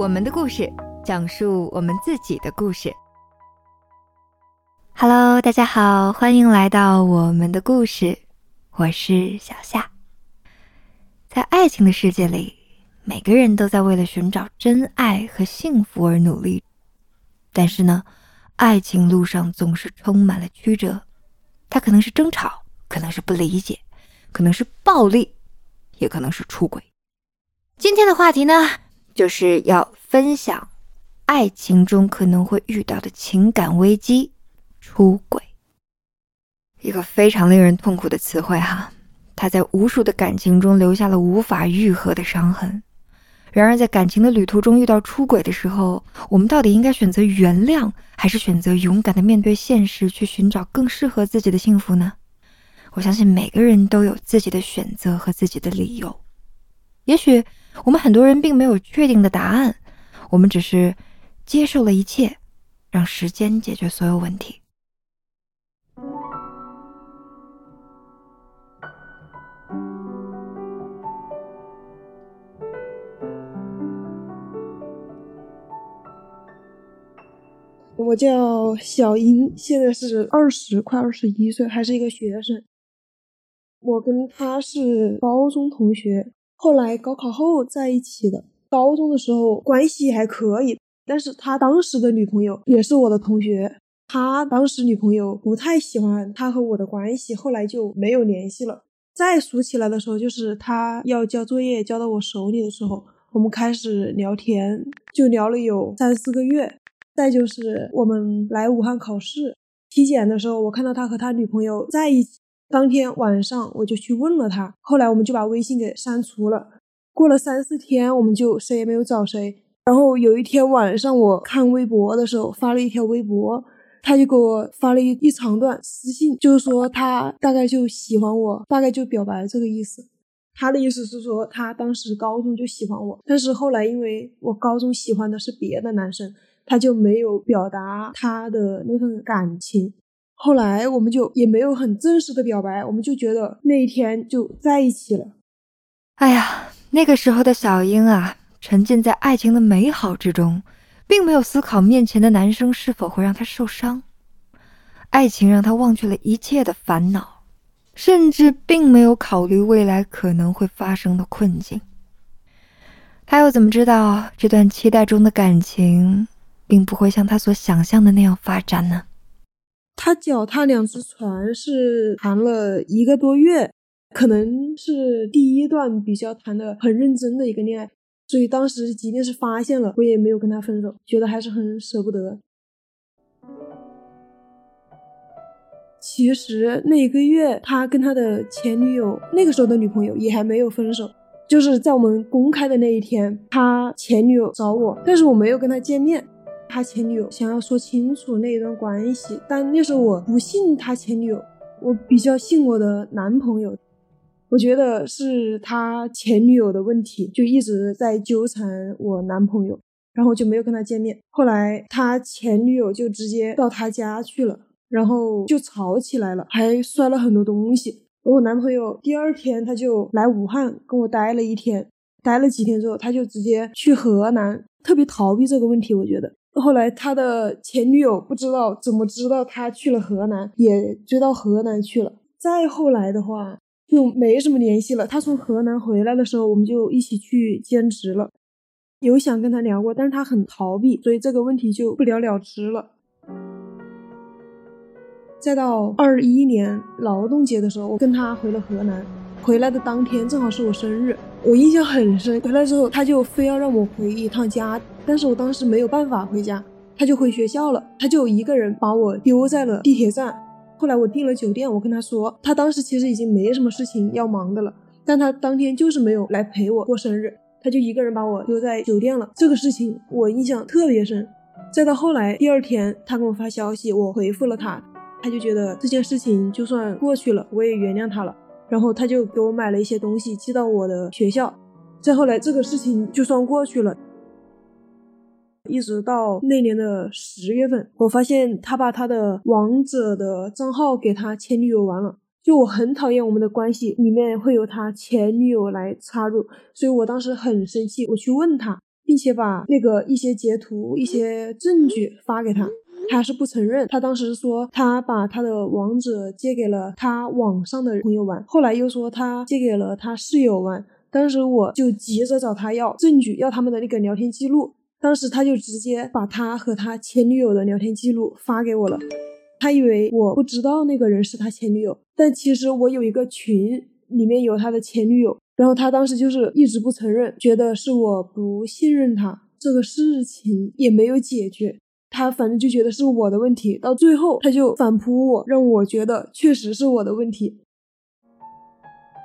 我们的故事，讲述我们自己的故事。Hello，大家好，欢迎来到我们的故事，我是小夏。在爱情的世界里，每个人都在为了寻找真爱和幸福而努力，但是呢，爱情路上总是充满了曲折，它可能是争吵，可能是不理解，可能是暴力，也可能是出轨。今天的话题呢？就是要分享爱情中可能会遇到的情感危机——出轨，一个非常令人痛苦的词汇哈。它在无数的感情中留下了无法愈合的伤痕。然而，在感情的旅途中遇到出轨的时候，我们到底应该选择原谅，还是选择勇敢的面对现实，去寻找更适合自己的幸福呢？我相信每个人都有自己的选择和自己的理由。也许。我们很多人并没有确定的答案，我们只是接受了一切，让时间解决所有问题。我叫小英，现在是二十，快二十一岁，还是一个学生。我跟他是高中同学。后来高考后在一起的，高中的时候关系还可以，但是他当时的女朋友也是我的同学，他当时女朋友不太喜欢他和我的关系，后来就没有联系了。再熟起来的时候，就是他要交作业交到我手里的时候，我们开始聊天，就聊了有三四个月。再就是我们来武汉考试体检的时候，我看到他和他女朋友在一起。当天晚上我就去问了他，后来我们就把微信给删除了。过了三四天，我们就谁也没有找谁。然后有一天晚上我看微博的时候，发了一条微博，他就给我发了一一长段私信，就是说他大概就喜欢我，大概就表白这个意思。他的意思是说他当时高中就喜欢我，但是后来因为我高中喜欢的是别的男生，他就没有表达他的那份感情。后来我们就也没有很正式的表白，我们就觉得那一天就在一起了。哎呀，那个时候的小英啊，沉浸在爱情的美好之中，并没有思考面前的男生是否会让她受伤。爱情让她忘却了一切的烦恼，甚至并没有考虑未来可能会发生的困境。她又怎么知道这段期待中的感情，并不会像她所想象的那样发展呢？他脚踏两只船是谈了一个多月，可能是第一段比较谈的很认真的一个恋爱，所以当时即便是发现了，我也没有跟他分手，觉得还是很舍不得。其实那一个月，他跟他的前女友，那个时候的女朋友也还没有分手，就是在我们公开的那一天，他前女友找我，但是我没有跟他见面。他前女友想要说清楚那一段关系，但那时候我不信他前女友，我比较信我的男朋友。我觉得是他前女友的问题，就一直在纠缠我男朋友，然后就没有跟他见面。后来他前女友就直接到他家去了，然后就吵起来了，还摔了很多东西。我男朋友第二天他就来武汉跟我待了一天，待了几天之后，他就直接去河南，特别逃避这个问题。我觉得。后来他的前女友不知道怎么知道他去了河南，也追到河南去了。再后来的话就没什么联系了。他从河南回来的时候，我们就一起去兼职了。有想跟他聊过，但是他很逃避，所以这个问题就不了了之了。再到二一年劳动节的时候，我跟他回了河南。回来的当天正好是我生日，我印象很深。回来之后，他就非要让我回一趟家。但是我当时没有办法回家，他就回学校了，他就一个人把我丢在了地铁站。后来我订了酒店，我跟他说，他当时其实已经没什么事情要忙的了，但他当天就是没有来陪我过生日，他就一个人把我丢在酒店了。这个事情我印象特别深。再到后来第二天，他给我发消息，我回复了他，他就觉得这件事情就算过去了，我也原谅他了。然后他就给我买了一些东西寄到我的学校。再后来这个事情就算过去了。一直到那年的十月份，我发现他把他的王者的账号给他前女友玩了。就我很讨厌我们的关系里面会有他前女友来插入，所以我当时很生气。我去问他，并且把那个一些截图、一些证据发给他，他是不承认。他当时说他把他的王者借给了他网上的朋友玩，后来又说他借给了他室友玩。当时我就急着找他要证据，要他们的那个聊天记录。当时他就直接把他和他前女友的聊天记录发给我了。他以为我不知道那个人是他前女友，但其实我有一个群，里面有他的前女友。然后他当时就是一直不承认，觉得是我不信任他，这个事情也没有解决。他反正就觉得是我的问题，到最后他就反扑我，让我觉得确实是我的问题。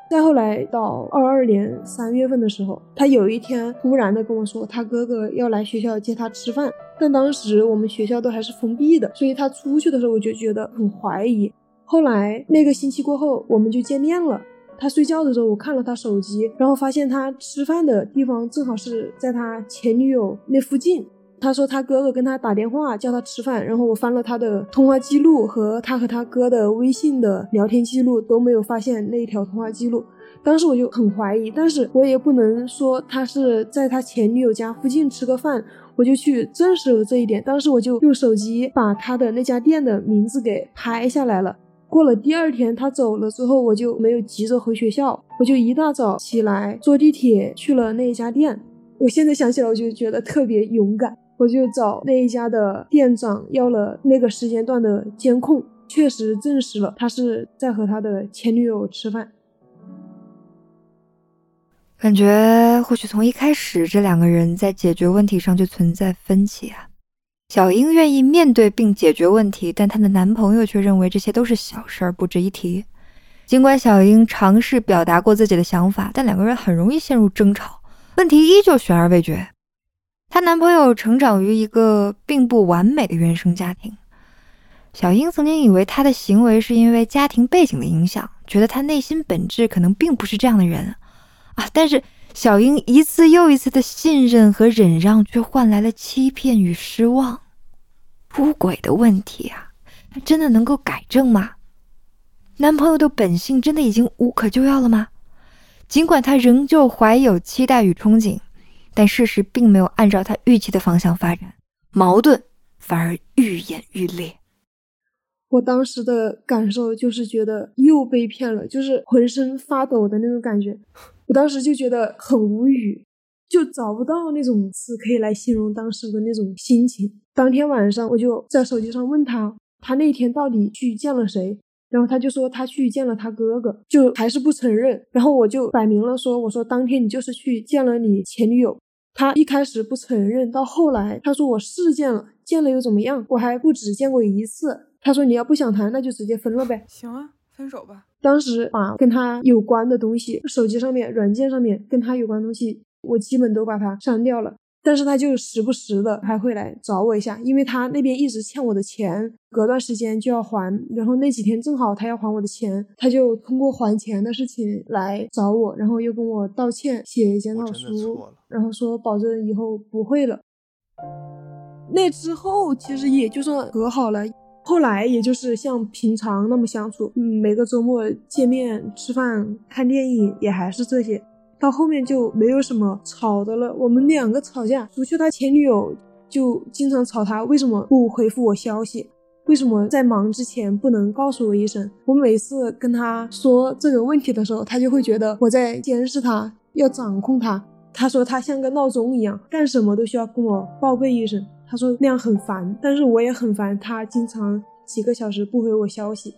再后来到二二年三月份的时候，他有一天突然的跟我说，他哥哥要来学校接他吃饭，但当时我们学校都还是封闭的，所以他出去的时候我就觉得很怀疑。后来那个星期过后，我们就见面了。他睡觉的时候，我看了他手机，然后发现他吃饭的地方正好是在他前女友那附近。他说他哥哥跟他打电话叫他吃饭，然后我翻了他的通话记录和他和他哥的微信的聊天记录，都没有发现那一条通话记录。当时我就很怀疑，但是我也不能说他是在他前女友家附近吃个饭，我就去证实了这一点。当时我就用手机把他的那家店的名字给拍下来了。过了第二天他走了之后，我就没有急着回学校，我就一大早起来坐地铁去了那一家店。我现在想起来，我就觉得特别勇敢。我就找那一家的店长要了那个时间段的监控，确实证实了他是在和他的前女友吃饭。感觉或许从一开始，这两个人在解决问题上就存在分歧啊。小英愿意面对并解决问题，但她的男朋友却认为这些都是小事儿，不值一提。尽管小英尝试表达过自己的想法，但两个人很容易陷入争吵，问题依旧悬而未决。她男朋友成长于一个并不完美的原生家庭，小英曾经以为他的行为是因为家庭背景的影响，觉得他内心本质可能并不是这样的人啊。但是小英一次又一次的信任和忍让，却换来了欺骗与失望。出轨的问题啊，他真的能够改正吗？男朋友的本性真的已经无可救药了吗？尽管他仍旧怀有期待与憧憬。但事实并没有按照他预期的方向发展，矛盾反而愈演愈烈。我当时的感受就是觉得又被骗了，就是浑身发抖的那种感觉。我当时就觉得很无语，就找不到那种词可以来形容当时的那种心情。当天晚上，我就在手机上问他，他那天到底去见了谁？然后他就说他去见了他哥哥，就还是不承认。然后我就摆明了说，我说当天你就是去见了你前女友。他一开始不承认，到后来他说我是见了，见了又怎么样？我还不止见过一次。他说你要不想谈，那就直接分了呗。行啊，分手吧。当时把跟他有关的东西，手机上面、软件上面跟他有关东西，我基本都把它删掉了。但是他就时不时的还会来找我一下，因为他那边一直欠我的钱，隔段时间就要还。然后那几天正好他要还我的钱，他就通过还钱的事情来找我，然后又跟我道歉，写检讨书，然后说保证以后不会了。那之后其实也就算和好了，后来也就是像平常那么相处，嗯，每个周末见面吃饭、看电影也还是这些。到后面就没有什么吵的了。我们两个吵架，除去他前女友就经常吵他为什么不回复我消息，为什么在忙之前不能告诉我一声。我每次跟他说这个问题的时候，他就会觉得我在监视他，要掌控他。他说他像个闹钟一样，干什么都需要跟我报备一声。他说那样很烦，但是我也很烦他经常几个小时不回我消息。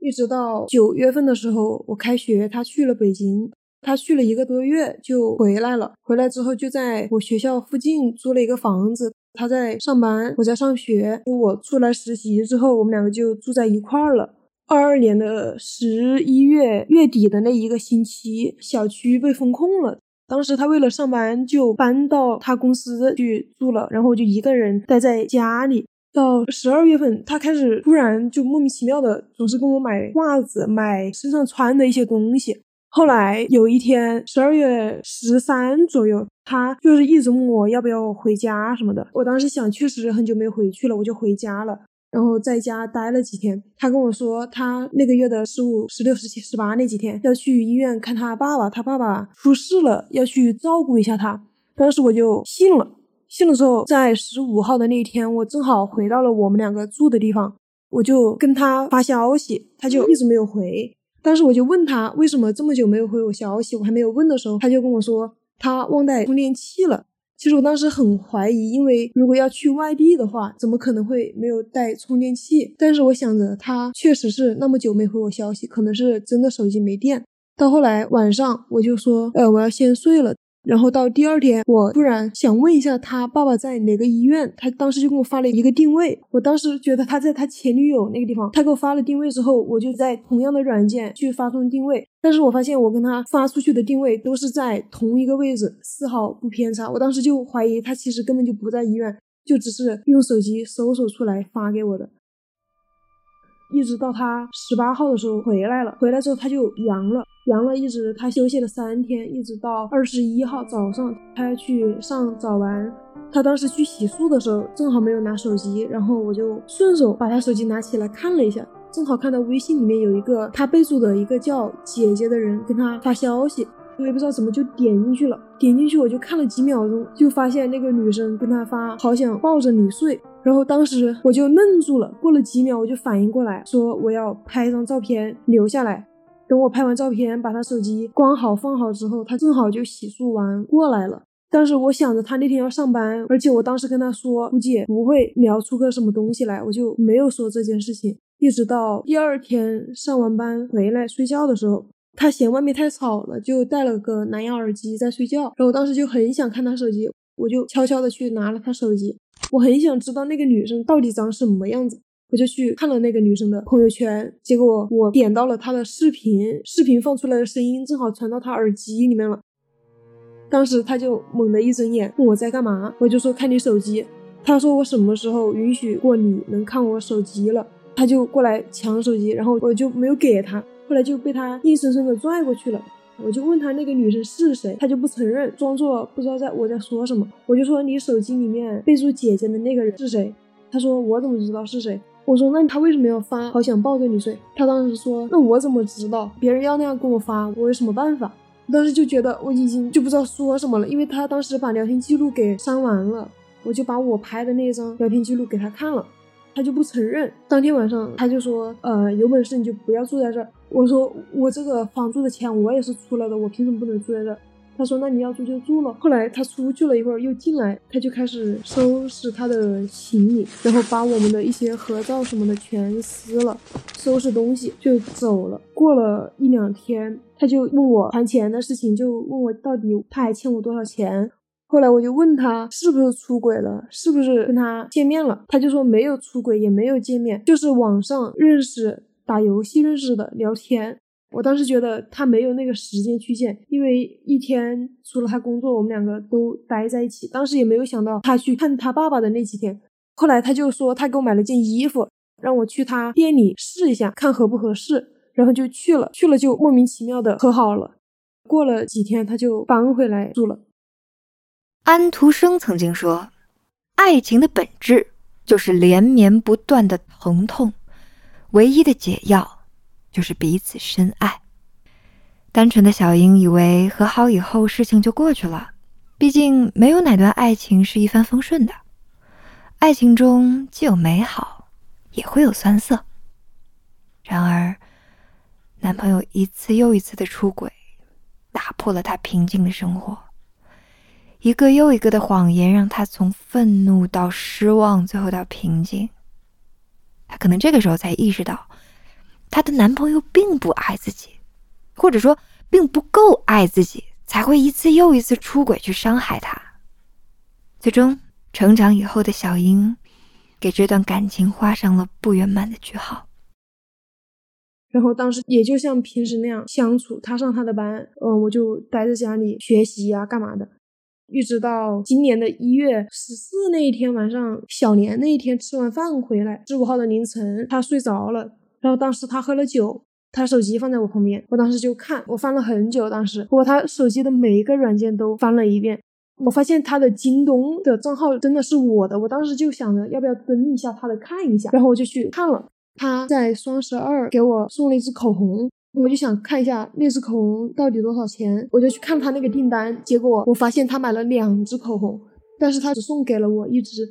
一直到九月份的时候，我开学，他去了北京。他去了一个多月就回来了。回来之后就在我学校附近租了一个房子。他在上班，我在上学。我出来实习之后，我们两个就住在一块儿了。二二年的十一月月底的那一个星期，小区被封控了。当时他为了上班，就搬到他公司去住了。然后我就一个人待在家里。到十二月份，他开始突然就莫名其妙的总是跟我买袜子、买身上穿的一些东西。后来有一天，十二月十三左右，他就是一直问我要不要回家什么的。我当时想，确实很久没回去了，我就回家了。然后在家待了几天。他跟我说，他那个月的十五、十六、十七、十八那几天要去医院看他爸爸，他爸爸出事了，要去照顾一下他。当时我就信了。信了之后，在十五号的那一天，我正好回到了我们两个住的地方，我就跟他发消息，他就一直没有回。当时我就问他为什么这么久没有回我消息，我还没有问的时候，他就跟我说他忘带充电器了。其实我当时很怀疑，因为如果要去外地的话，怎么可能会没有带充电器？但是我想着他确实是那么久没回我消息，可能是真的手机没电。到后来晚上，我就说，呃，我要先睡了。然后到第二天，我突然想问一下他爸爸在哪个医院，他当时就给我发了一个定位。我当时觉得他在他前女友那个地方，他给我发了定位之后，我就在同样的软件去发送定位。但是我发现我跟他发出去的定位都是在同一个位置，丝毫不偏差。我当时就怀疑他其实根本就不在医院，就只是用手机搜索出来发给我的。一直到他十八号的时候回来了，回来之后他就阳了，阳了，一直他休息了三天，一直到二十一号早上，他要去上早班。他当时去洗漱的时候，正好没有拿手机，然后我就顺手把他手机拿起来看了一下，正好看到微信里面有一个他备注的一个叫姐姐的人跟他发消息，我也不知道怎么就点进去了，点进去我就看了几秒钟，就发现那个女生跟他发好想抱着你睡。然后当时我就愣住了，过了几秒我就反应过来，说我要拍一张照片留下来。等我拍完照片，把他手机关好放好之后，他正好就洗漱完过来了。但是我想着他那天要上班，而且我当时跟他说估计不会聊出个什么东西来，我就没有说这件事情。一直到第二天上完班回来睡觉的时候，他嫌外面太吵了，就戴了个蓝牙耳机在睡觉。然后我当时就很想看他手机，我就悄悄的去拿了他手机。我很想知道那个女生到底长什么样子，我就去看了那个女生的朋友圈，结果我点到了她的视频，视频放出来的声音正好传到她耳机里面了。当时他就猛地一睁眼，问我在干嘛，我就说看你手机。他说我什么时候允许过你能看我手机了？他就过来抢手机，然后我就没有给他，后来就被他硬生生的拽过去了。我就问他那个女生是谁，他就不承认，装作不知道在我在说什么。我就说你手机里面备注姐姐的那个人是谁？他说我怎么知道是谁？我说那他为什么要发好想抱着你睡？他当时说那我怎么知道？别人要那样跟我发，我有什么办法？我当时就觉得我已经就不知道说什么了，因为他当时把聊天记录给删完了，我就把我拍的那张聊天记录给他看了。他就不承认。当天晚上，他就说：“呃，有本事你就不要住在这儿。”我说：“我这个房租的钱我也是出了的，我凭什么不能住在这？”他说：“那你要住就住了。”后来他出去了一会儿，又进来，他就开始收拾他的行李，然后把我们的一些合照什么的全撕了，收拾东西就走了。过了一两天，他就问我还钱的事情，就问我到底他还欠我多少钱。后来我就问他是不是出轨了，是不是跟他见面了？他就说没有出轨，也没有见面，就是网上认识、打游戏认识的聊天。我当时觉得他没有那个时间去见，因为一天除了他工作，我们两个都待在一起。当时也没有想到他去看他爸爸的那几天。后来他就说他给我买了件衣服，让我去他店里试一下，看合不合适。然后就去了，去了就莫名其妙的和好了。过了几天他就搬回来住了。安徒生曾经说：“爱情的本质就是连绵不断的疼痛，唯一的解药就是彼此深爱。”单纯的小英以为和好以后事情就过去了，毕竟没有哪段爱情是一帆风顺的，爱情中既有美好，也会有酸涩。然而，男朋友一次又一次的出轨，打破了她平静的生活。一个又一个的谎言，让她从愤怒到失望，最后到平静。她可能这个时候才意识到，她的男朋友并不爱自己，或者说并不够爱自己，才会一次又一次出轨去伤害她。最终，成长以后的小英，给这段感情画上了不圆满的句号。然后当时也就像平时那样相处，他上他的班，嗯，我就待在家里学习呀，干嘛的。一直到今年的一月十四那一天晚上，小年那一天吃完饭回来，十五号的凌晨，他睡着了。然后当时他喝了酒，他手机放在我旁边，我当时就看，我翻了很久，当时我他手机的每一个软件都翻了一遍，我发现他的京东的账号真的是我的，我当时就想着要不要登一下他的看一下，然后我就去看了，他在双十二给我送了一支口红。我就想看一下那支口红到底多少钱，我就去看他那个订单，结果我发现他买了两支口红，但是他只送给了我一支。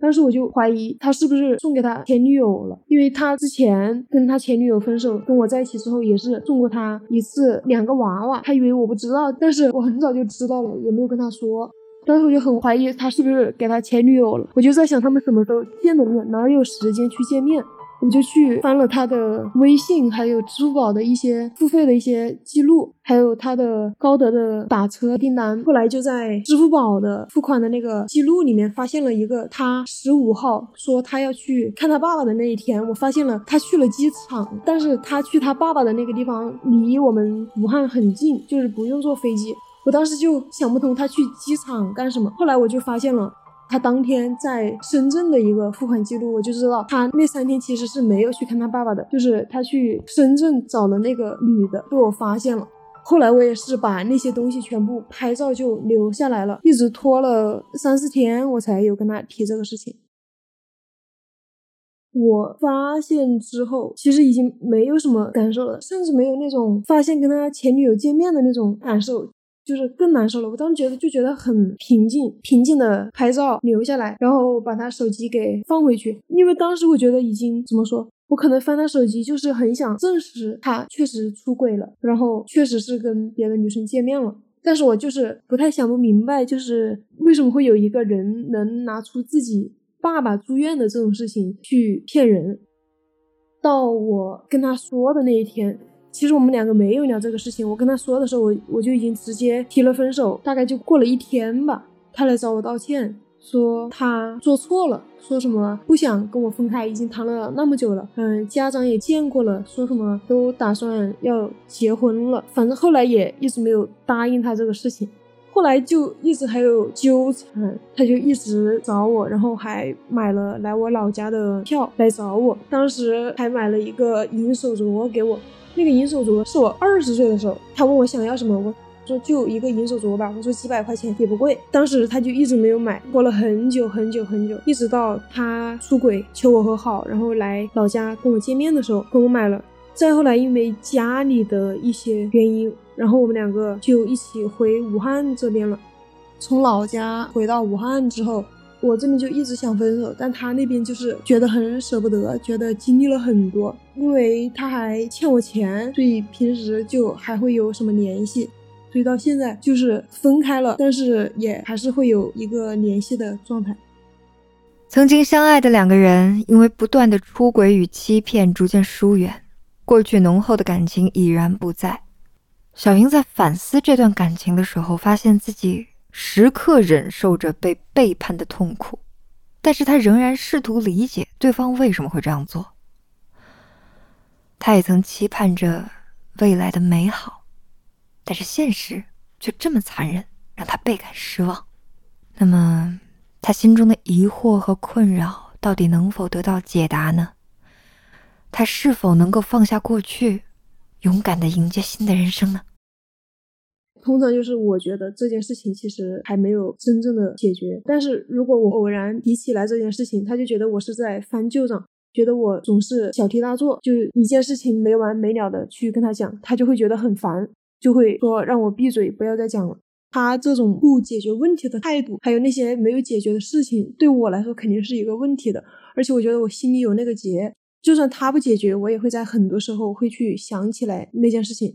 当时我就怀疑他是不是送给他前女友了，因为他之前跟他前女友分手，跟我在一起之后也是送过他一次两个娃娃，他以为我不知道，但是我很早就知道了，也没有跟他说。当时我就很怀疑他是不是给他前女友了，我就在想他们什么时候见的面，哪有时间去见面。我就去翻了他的微信，还有支付宝的一些付费的一些记录，还有他的高德的打车订单。后来就在支付宝的付款的那个记录里面发现了一个，他十五号说他要去看他爸爸的那一天，我发现了他去了机场，但是他去他爸爸的那个地方离我们武汉很近，就是不用坐飞机。我当时就想不通他去机场干什么，后来我就发现了。他当天在深圳的一个付款记录，我就知道他那三天其实是没有去看他爸爸的，就是他去深圳找了那个女的，被我发现了。后来我也是把那些东西全部拍照就留下来了，一直拖了三四天，我才有跟他提这个事情。我发现之后，其实已经没有什么感受了，甚至没有那种发现跟他前女友见面的那种感受。就是更难受了，我当时觉得就觉得很平静，平静的拍照留下来，然后把他手机给放回去，因为当时我觉得已经怎么说，我可能翻他手机就是很想证实他确实出轨了，然后确实是跟别的女生见面了，但是我就是不太想不明白，就是为什么会有一个人能拿出自己爸爸住院的这种事情去骗人，到我跟他说的那一天。其实我们两个没有聊这个事情，我跟他说的时候，我我就已经直接提了分手，大概就过了一天吧，他来找我道歉，说他做错了，说什么不想跟我分开，已经谈了那么久了，嗯，家长也见过了，说什么都打算要结婚了，反正后来也一直没有答应他这个事情，后来就一直还有纠缠，他就一直找我，然后还买了来我老家的票来找我，当时还买了一个银手镯给我。那个银手镯是我二十岁的时候，他问我想要什么，我说就一个银手镯吧，我说几百块钱也不贵。当时他就一直没有买，过了很久很久很久，一直到他出轨求我和好，然后来老家跟我见面的时候，跟我买了。再后来因为家里的一些原因，然后我们两个就一起回武汉这边了。从老家回到武汉之后。我这边就一直想分手，但他那边就是觉得很舍不得，觉得经历了很多，因为他还欠我钱，所以平时就还会有什么联系，所以到现在就是分开了，但是也还是会有一个联系的状态。曾经相爱的两个人，因为不断的出轨与欺骗，逐渐疏远，过去浓厚的感情已然不在。小英在反思这段感情的时候，发现自己。时刻忍受着被背叛的痛苦，但是他仍然试图理解对方为什么会这样做。他也曾期盼着未来的美好，但是现实却这么残忍，让他倍感失望。那么，他心中的疑惑和困扰到底能否得到解答呢？他是否能够放下过去，勇敢的迎接新的人生呢？通常就是我觉得这件事情其实还没有真正的解决，但是如果我偶然提起来这件事情，他就觉得我是在翻旧账，觉得我总是小题大做，就一件事情没完没了的去跟他讲，他就会觉得很烦，就会说让我闭嘴，不要再讲了。他这种不解决问题的态度，还有那些没有解决的事情，对我来说肯定是一个问题的，而且我觉得我心里有那个结，就算他不解决，我也会在很多时候会去想起来那件事情。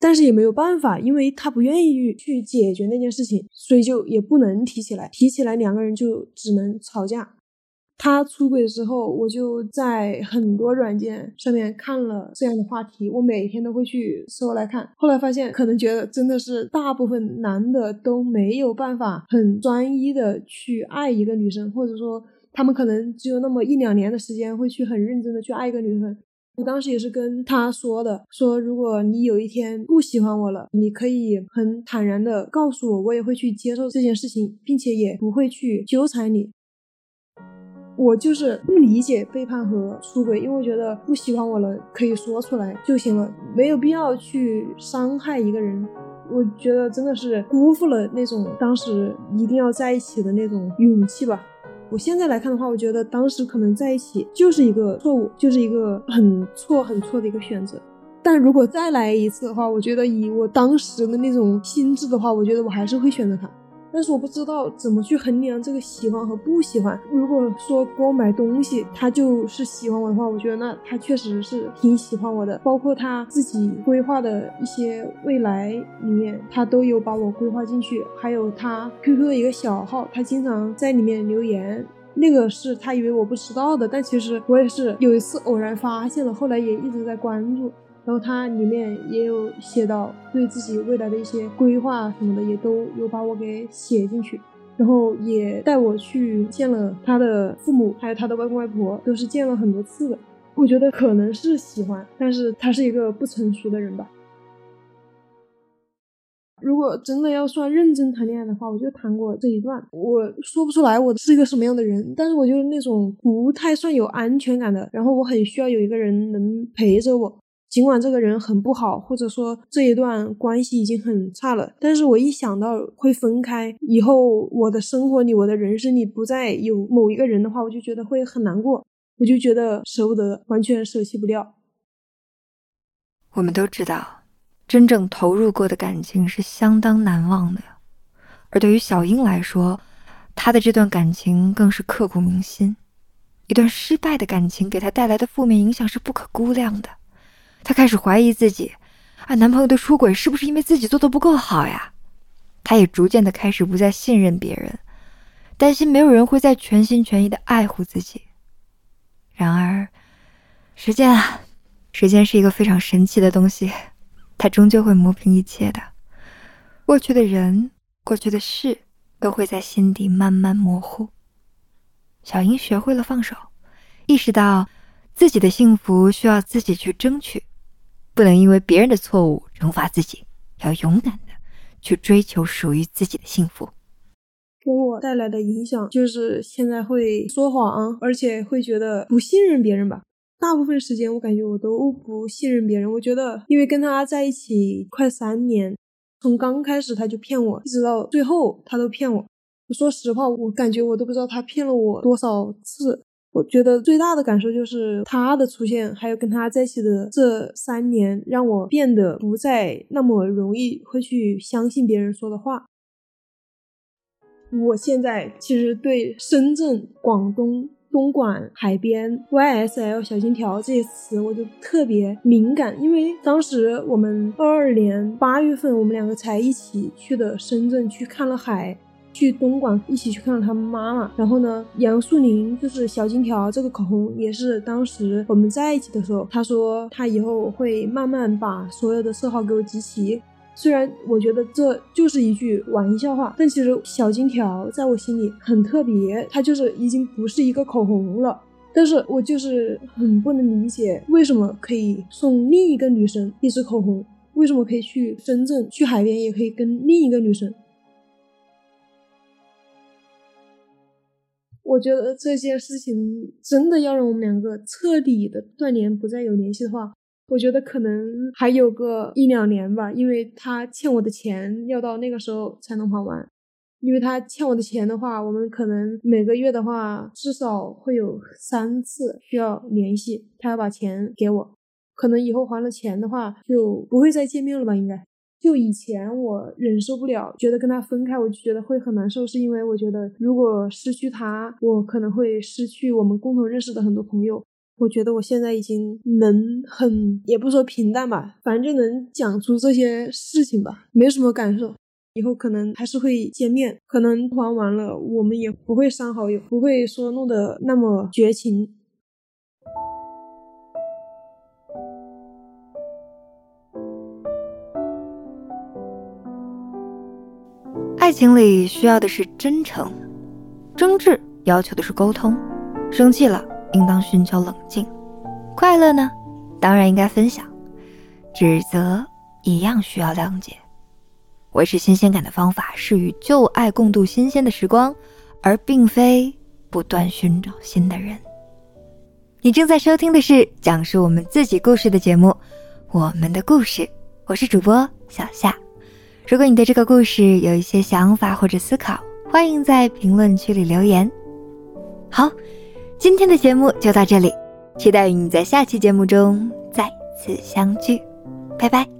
但是也没有办法，因为他不愿意去解决那件事情，所以就也不能提起来。提起来，两个人就只能吵架。他出轨的时候，我就在很多软件上面看了这样的话题，我每天都会去搜来看。后来发现，可能觉得真的是大部分男的都没有办法很专一的去爱一个女生，或者说他们可能只有那么一两年的时间会去很认真的去爱一个女生。我当时也是跟他说的，说如果你有一天不喜欢我了，你可以很坦然的告诉我，我也会去接受这件事情，并且也不会去纠缠你。我就是不理解背叛和出轨，因为我觉得不喜欢我了可以说出来就行了，没有必要去伤害一个人。我觉得真的是辜负了那种当时一定要在一起的那种勇气吧。我现在来看的话，我觉得当时可能在一起就是一个错误，就是一个很错很错的一个选择。但如果再来一次的话，我觉得以我当时的那种心智的话，我觉得我还是会选择他。但是我不知道怎么去衡量这个喜欢和不喜欢。如果说给我买东西，他就是喜欢我的话，我觉得那他确实是挺喜欢我的。包括他自己规划的一些未来里面，他都有把我规划进去。还有他 QQ 的一个小号，他经常在里面留言，那个是他以为我不知道的，但其实我也是有一次偶然发现了，后来也一直在关注。然后它里面也有写到对自己未来的一些规划什么的，也都有把我给写进去。然后也带我去见了他的父母，还有他的外公外婆，都是见了很多次的。我觉得可能是喜欢，但是他是一个不成熟的人吧。如果真的要算认真谈恋爱的话，我就谈过这一段。我说不出来我是一个什么样的人，但是我就是那种不太算有安全感的。然后我很需要有一个人能陪着我。尽管这个人很不好，或者说这一段关系已经很差了，但是我一想到会分开以后，我的生活里、我的人生里不再有某一个人的话，我就觉得会很难过，我就觉得舍不得，完全舍弃不了。我们都知道，真正投入过的感情是相当难忘的，而对于小英来说，她的这段感情更是刻骨铭心。一段失败的感情给她带来的负面影响是不可估量的。她开始怀疑自己，啊，男朋友的出轨是不是因为自己做的不够好呀？她也逐渐的开始不再信任别人，担心没有人会再全心全意的爱护自己。然而，时间啊，时间是一个非常神奇的东西，它终究会磨平一切的。过去的人，过去的事，都会在心底慢慢模糊。小英学会了放手，意识到自己的幸福需要自己去争取。不能因为别人的错误惩罚自己，要勇敢的去追求属于自己的幸福。给我带来的影响就是现在会说谎，而且会觉得不信任别人吧。大部分时间我感觉我都不信任别人。我觉得，因为跟他在一起快三年，从刚开始他就骗我，一直到最后他都骗我。我说实话，我感觉我都不知道他骗了我多少次。我觉得最大的感受就是他的出现，还有跟他在一起的这三年，让我变得不再那么容易会去相信别人说的话。我现在其实对深圳、广东、东莞、海边、YSL、小金条这些词，我就特别敏感，因为当时我们二二年八月份，我们两个才一起去的深圳，去看了海。去东莞一起去看了他们妈妈，然后呢，杨树林就是小金条这个口红也是当时我们在一起的时候，他说他以后会慢慢把所有的色号给我集齐。虽然我觉得这就是一句玩笑话，但其实小金条在我心里很特别，它就是已经不是一个口红了。但是我就是很不能理解，为什么可以送另一个女生一支口红，为什么可以去深圳去海边也可以跟另一个女生。我觉得这件事情真的要让我们两个彻底的断联，不再有联系的话，我觉得可能还有个一两年吧，因为他欠我的钱要到那个时候才能还完。因为他欠我的钱的话，我们可能每个月的话至少会有三次需要联系，他要把钱给我。可能以后还了钱的话，就不会再见面了吧？应该。就以前我忍受不了，觉得跟他分开，我就觉得会很难受，是因为我觉得如果失去他，我可能会失去我们共同认识的很多朋友。我觉得我现在已经能很，也不说平淡吧，反正就能讲出这些事情吧，没什么感受。以后可能还是会见面，可能还完了，我们也不会删好友，不会说弄得那么绝情。爱情里需要的是真诚，争执要求的是沟通，生气了应当寻求冷静，快乐呢，当然应该分享，指责一样需要谅解。维持新鲜感的方法是与旧爱共度新鲜的时光，而并非不断寻找新的人。你正在收听的是讲述我们自己故事的节目《我们的故事》，我是主播小夏。如果你对这个故事有一些想法或者思考，欢迎在评论区里留言。好，今天的节目就到这里，期待与你在下期节目中再次相聚。拜拜。